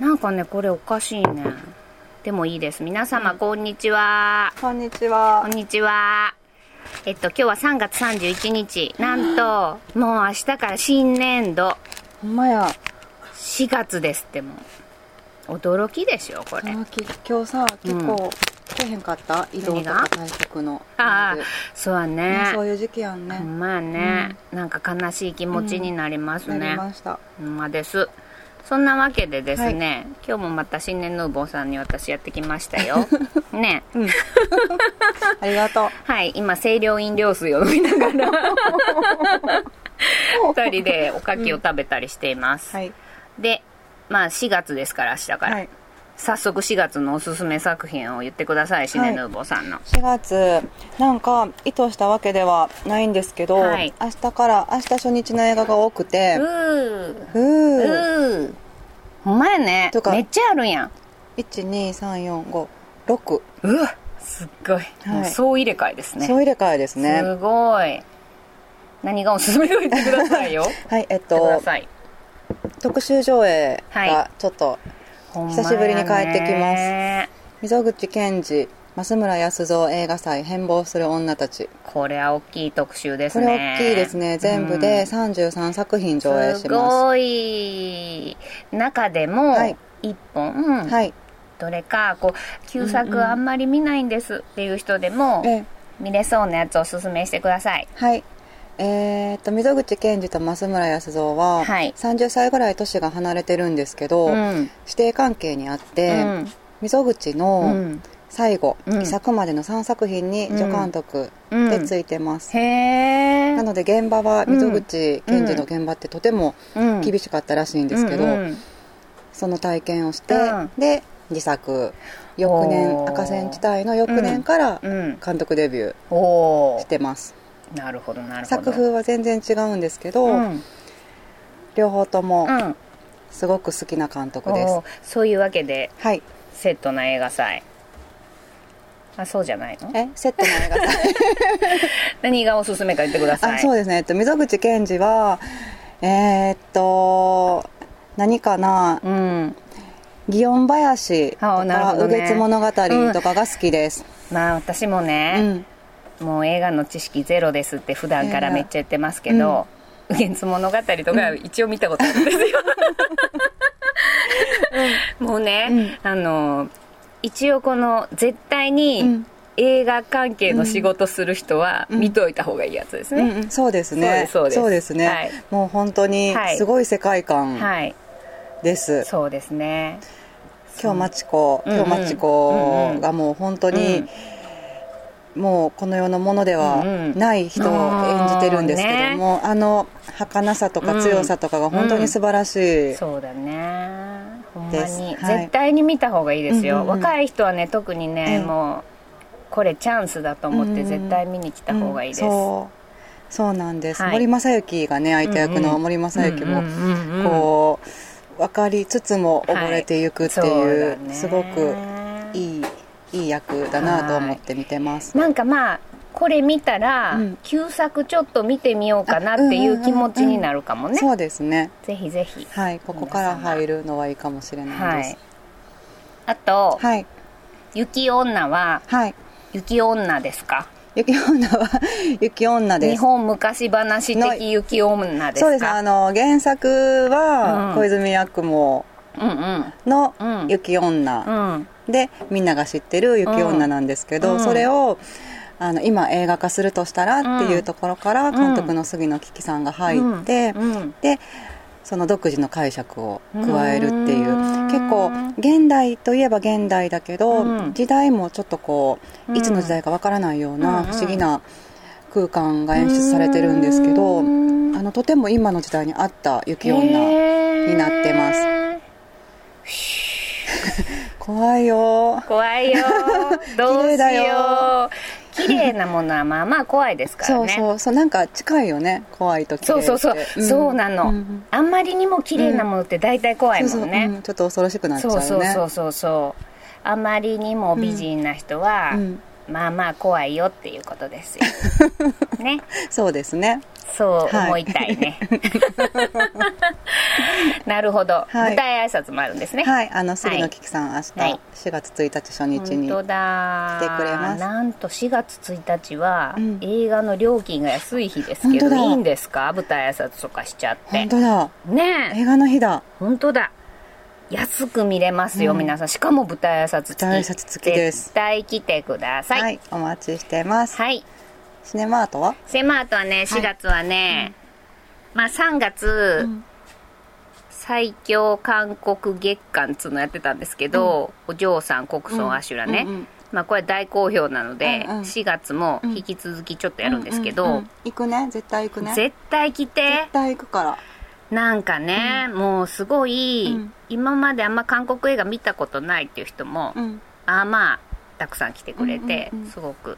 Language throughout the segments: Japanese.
なんかねこれおかしいね。でもいいです。皆様、こんにちは。こんにちは。こんにちは。えっと今日は3月31日なんともう明日から新年度。ほんまや。4月ですってもう。驚きでしょこれ。あき。今日さ結構来へんかった、移動とか対策の。ああで。そうやね。ねそういう時期やんね、ほんまやね、なんか悲しい気持ちになりますなね、りました。ほんまですそんなわけでですね、今日もまた新年ヌーボーさんに私やってきましたよ。ね。ありがとう。はい。今清涼飲料水を飲みながら 二人でおかきを食べたりしています、はい。でまあ4月ですから明日から、はい早速4月のおすすめ作品を言ってください新年ヌーボーさんの、4月。なんか意図したわけではないんですけど、はい。明日から明日初日の映画が多くてうー。ふー。うー。ほんまやね。とかめっちゃあるん。やん12345うわすっごい、もう総入れ替えですね。総入れ替えですね。すごい。何がおすすめか言ってくださいよ。はいえっと特集上映はがちょっとほんまやね久しぶりに帰ってきます溝口健二増村康造映画祭変貌する女たち。これは大きい特集ですこねれ大きいですね。全部で33作品上映しすます。ごい。中でもはい。一本、はい。どれかこう旧作あんまり見ないんですっていう人でもえ。見れそうなやつをおすすめしてください。はいえー、っと溝口健二と増村康造は、はい。30歳ぐらい年が離れてるんですけど、うん。師弟関係にあって、うん。溝口うのん。最後、うん。遺作までの3作品に助監督うん。でついてます、なので現場は溝口健二の現場ってとても厳しかったらしいんですけど、その体験をして、うん。で自作翌年赤線地帯の翌年からうん。監督デビュー。してます、なるほどなるほど。作風は全然違うんですけど、うん。両方ともうん。すごく好きな監督です、おーそういうわけではい。セットな映画祭。あそうじゃないの？え？セットの映画祭？何がおすすめか言ってください。あそうですね、えっと、溝口健二はえーっと何かな？うん。祇園林とか「ほどね。右月物語」とかが好きです、まあ私もうね、んもう映画の知識ゼロですって普段からめっちゃ言ってますけど「右月物語」とか一応見たことあるんですよ、もうね、あの一応この絶対うにん。映画関係の仕事する人は見といた方がいいやつですね、うんうん。そうですね。そうですね、はい。もう本当にはい。すごい世界観はい。です、そうですね。今日マチコうん今日マチコがもう本当に、もうこの世のものではない人を演じてるんですけども、あの儚さとか強さとかが本当に素晴らしい、そうだね。ほんまに、はい。絶対に見た方がいいですよ、うんうんうん。若い人はね特にね、ええもうこれチャンスだと思ってうんうん。絶対見に来た方がいいです、うんそう。そうなんです、はい。森正幸がね相手役の森正幸もうんうんうんうん。こう分かりつつも溺れていくっていう、はいね。すごくいいいい役だなと思って見てます、なんかまあこれ見たら、うん。旧作ちょっと見てみようかなっていう気持ちになるかもね、そうですね。ぜひぜひ。はいここから入るのはいいかもしれないはい。ですあと、はい。雪女ははい。雪女ですか？雪女は 雪女です。日本昔話的雪女ですか？そうですね。あの原作はうん。小泉八雲うんうん。のうん。雪女、うんでみんなが知ってる雪女なんですけど、うん。それをあの今映画化するとしたらっていうところから監督の杉野樹木さんが入って、うん。でその独自の解釈を加えるっていう。うん結構現代といえば現代だけど、うん。時代もちょっとこううん。いつの時代かわからないよううん。な不思議な空間が演出されてるんですけど、うん。あのとても今の時代に合った雪女になってます 怖いよ。怖いよ。どうしよよう。綺麗なものはまあまあ怖いですからそうねそう。そうなんか近いよね。怖いとそうそうそう、ん。そうなの、ん。あんまりにも綺麗なものって大体怖いもんね、ちょっと恐ろしくなっちゃうそうねそうそうそうそう。あまりにも美人な人は、うん。まあまあ怖いよっていうことですよ。ね。そうですねそう思いたいね、なるほど、はい。舞台挨拶もあるんですね。はい。あの杉野キキさん、はい。明日4月1日初日に、来てくれます。なんと4月1日は、うん。映画の料金が安い日ですけどいいんですか？舞台挨拶とかしちゃって。本当だ。ねえ。映画の日だ。本当だ。安く見れますよ、うん。皆さん。しかも舞台挨拶付き。舞台挨拶付きです。絶対来てください。はい、お待ちしてます、はいシネマートは？セマートはね4月はね、まあ3月、うん。最強韓国月間っつうのやってたんですけど、お嬢さんコクソンアシュラね、うんうんまあこれ大好評なので、うんうん。4月も引き続きちょっとやるんですけど、うんうんうん。行くね。絶対行くね。絶対来て。絶対行くから。なんかね、もうすごい、うん。今まであんま韓国映画見たことないっていう人も、うん。ああまあたくさん来てくれて、うんうんうん。すごく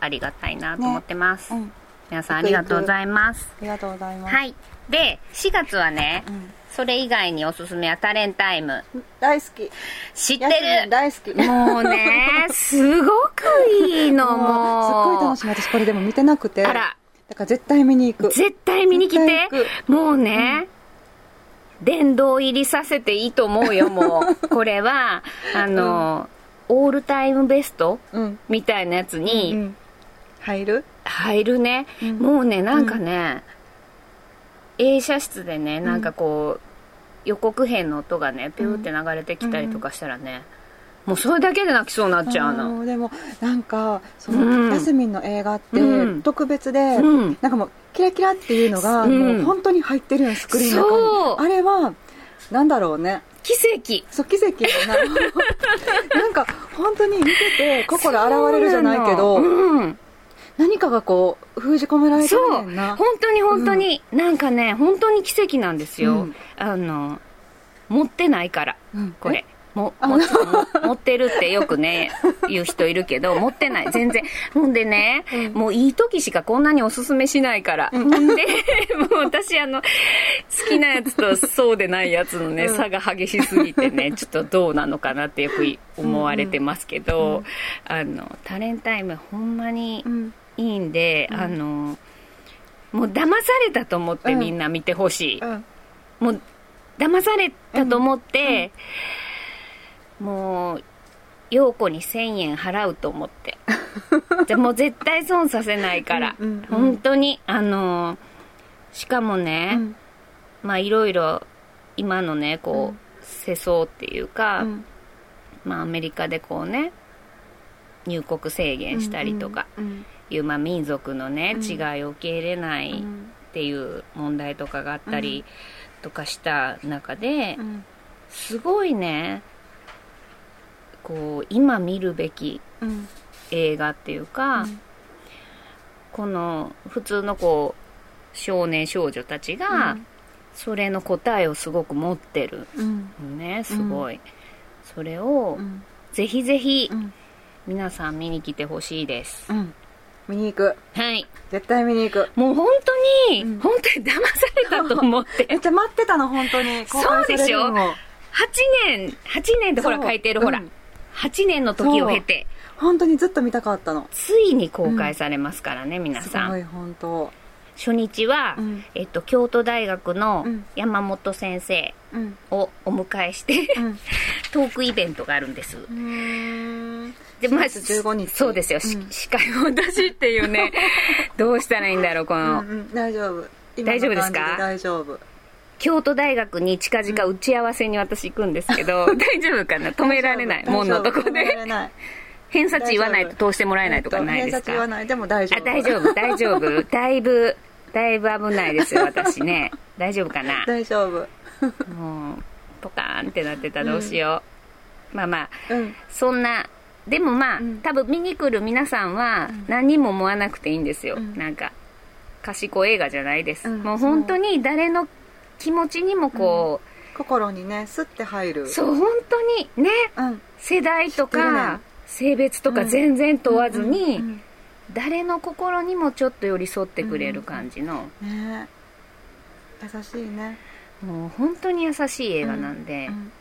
ありがたいなと思ってます、うん。皆さんありがとうございます。ありがとうございます。はい。で4月はね、うん。それ以外におすすめはタレンタイム。大好き。知ってる？大好き。もうね すごくいいのもうすっごい楽しみ。私これでも見てなくて。あら。だから絶対見に行く。絶対見に来て？もうね、殿堂入りさせていいと思うよもう。これはあの、オールタイムベストうん。みたいなやつうにん入る？入るね、うん。もうねなんかね、映写室でねなんかこう、予告編の音がねピューって流れてきたりとかしたらね、もうそれだけで泣きそうになっちゃうの、でもなんかそうん。のヤスミンの映画ってうん。特別で、うん。なんかもうキラキラっていうのがうん。もう本当に入ってるよスクリーンの中にあれはなんだろうね。奇跡。そう奇跡だな。なんか本当に見てて心洗われるじゃないけど、うん何かがこう封じ込められてそうるねんな本当に本当に、なんかね本当に奇跡なんですよ、うん。あの持ってないから。うん。これ。ももも持ってるってよくね 言う人いるけど持ってない。全然。ほんでね、うん。もういい時しかこんなにおすすめしないから、ほん。でもう私あの好きなやつとそうでないやつのね、うん。差が激しすぎてね ちょっとどうなのかなってよく思われてますけど、あのタレンタイムほんまにうんいいんで、うん。あのもう騙されたと思ってみんな見てほしい、うん。もう騙されたと思って、もう陽子に1000円払うと思って。じゃあもう絶対損させないから、うんうんうん。本当にあのしかもね、うん。まあいろいろ今のねこう、うん。世相っていうか、うん。まあアメリカでこうね入国制限したりとか。うんいう、まあ、民族のねうん。違いを受け入れないっうんていう問題とかがあったりとかした中で、うん。すごいねこう今見るべきうん。映画っていうか、うん。この普通のこう少年少女たちが、うん。それの答えをすごく持ってるねすごい、それを、うん。ぜひぜひうん。皆さん見に来てほしいです、うん見に行く。はい。絶対見に行く。もう本当に、うん。本当に騙されたと思って。めっちゃ待ってたの本当に。そうでしょ？8年8年ってほら書いてるほら、うん8年の時を経て。本当にずっと見たかったの。ついに公開されますからね、皆すさん。ごい本当。初日は、うん。えっと、京都大学のうん。山本先生うん。をお迎えして、うん。トークイベントがあるんです、でまあ4月15日。そうですよ、しうん。司会を私っていうね。どうしたらいいんだろうこの、うんうん。大丈夫。大丈夫ですか？大丈夫。京都大学に近々打ち合わせに私行くんですけど、大丈夫かな？止められない。門のとこで。偏差値言わないと通してもらえないとかないです偏差値言わかない。でも大丈あ夫大丈夫。大丈夫。だいぶだいぶ危ないですよ私ね。大丈夫かな？大丈夫。もうポカーンってなってたらどうしよう、まあまあ。うん。そんなでもまあ、うん。多分見に来る皆さんはうん。何にも思わなくていいんですよ、うん。なんか賢い映画じゃないです、うん。もう本当に誰の気持ちにもこ心にねスッて入る。う、そう本当にねうん。世代とか性別とか全然問わずに、うん誰の心にもちょっと寄り添ってくれる感じの、うん。ね。優しいね。もう本当に優しい映画なんで、うん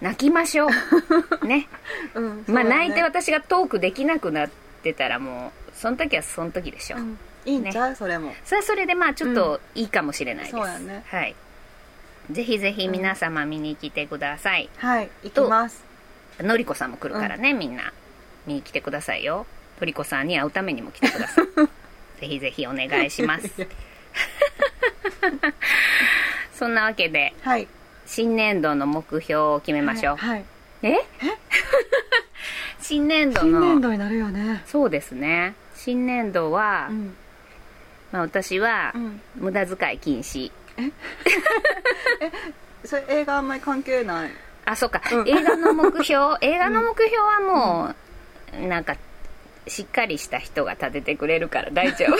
泣きましょう。ね。うんまあ泣いて私がトークできなくなってたらもうその時はその時でしょ、う。ん。いいんちゃう、それも。それはそれでまあちょっといいかもしれないです、そうやね。はい。ぜひぜひ皆様見に来てください、はい。行きます。のりこさんも来るからね、みんな。見に来てくださいよ。のりこさんに会うためにも来てください。ぜひぜひお願いします。そんなわけで。はい新年度の目標を決めましょう、はい、はい。え？新年度新の年度になるよね。そうですね。新年度は、うん。まあ、私は、うん。無駄遣い禁止。それ映画あんまり関係ない。あそうか、うん。映画の目標？映画の目標はもう、なんかしっかりした人が立ててくれるから大丈夫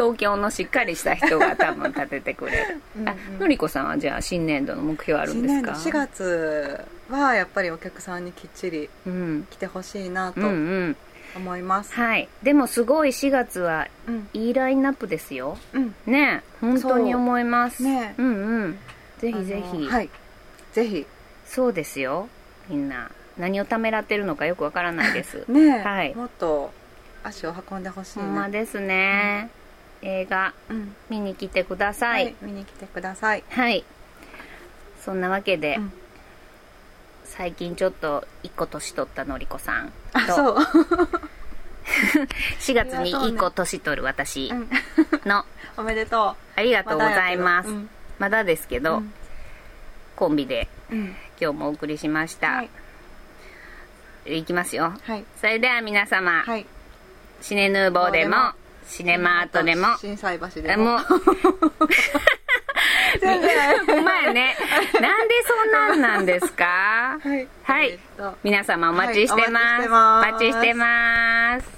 東京のしっかりした人が多分立ててくれる。うんあのりこさんはじゃあ新年度の目標あるんですか？新年度4月はやっぱりお客さんにきっちりうん。来てほしいなとうんうん。思います。はい。でもすごい4月はうん。いいラインナップですよ。うん。ね。本当に思います。ね。うんうん。ぜひぜひ、はい。ぜひ。そうですよ。みんな。何をためらってるのかよくわからないです。ね。はい。もっと足を運んでほしいなほんまですね、映画うん。見に来てくださはいい見に来てください。はい、そんなわけで、うん。最近ちょっと一個年取ったのりこさんと。あそう。4月に一個年取る私うん。の。おめでとありがうとうございます、うんまだですけど、うん。コンビでうん。今日もお送りしました、はい。い、きますよ。はい。それでは皆様、はい。シネヌーボーでもシネマートでも。心斎橋でも。もう。全然。ほんまやね。なんでそんなんなんですか？はい。はい。皆様お待ちしてます、はいお待ちしてます。お待ちしてます